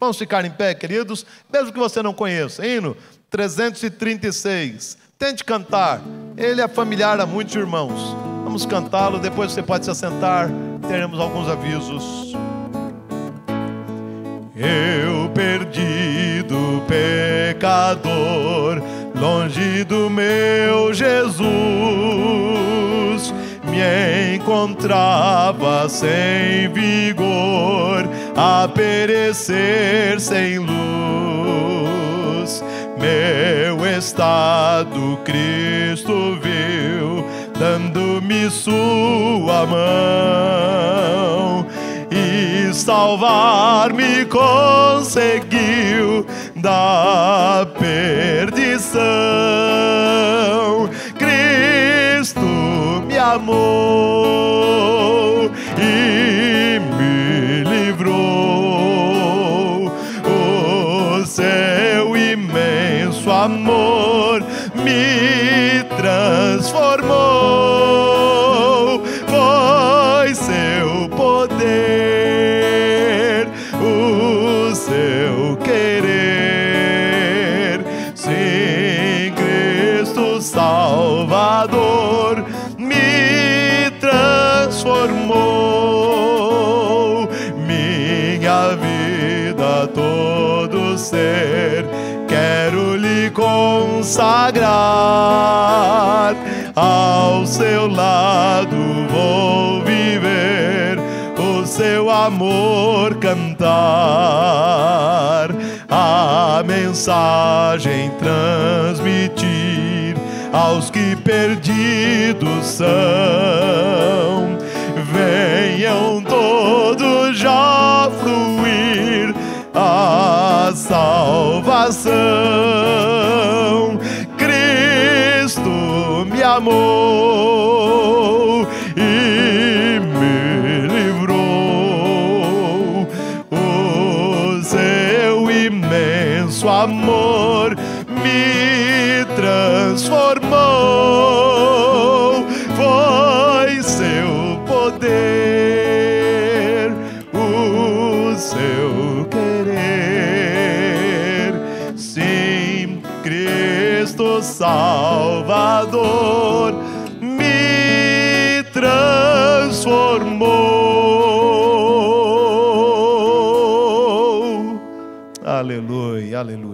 Vamos ficar em pé, queridos, mesmo que você não conheça. Hino 336. Tente cantar. Ele é familiar a muitos irmãos. Vamos cantá-lo, depois você pode se assentar. Teremos alguns avisos. Eu perdido pecador, longe do meu Jesus, encontrava sem vigor, a perecer sem luz. Meu estado Cristo viu, dando-me sua mão e salvar-me conseguiu da amou e me livrou. O seu imenso amor me transformou. Foi seu poder, o seu querer. Sim, Cristo Salvador transformou. Minha vida, todo ser, quero lhe consagrar. Ao seu lado vou viver, o seu amor cantar, a mensagem transmitir aos que perdidos são. Salvação. Cristo me amou e me livrou. O seu imenso amor me transformou. Cristo Salvador me transformou. Aleluia, aleluia.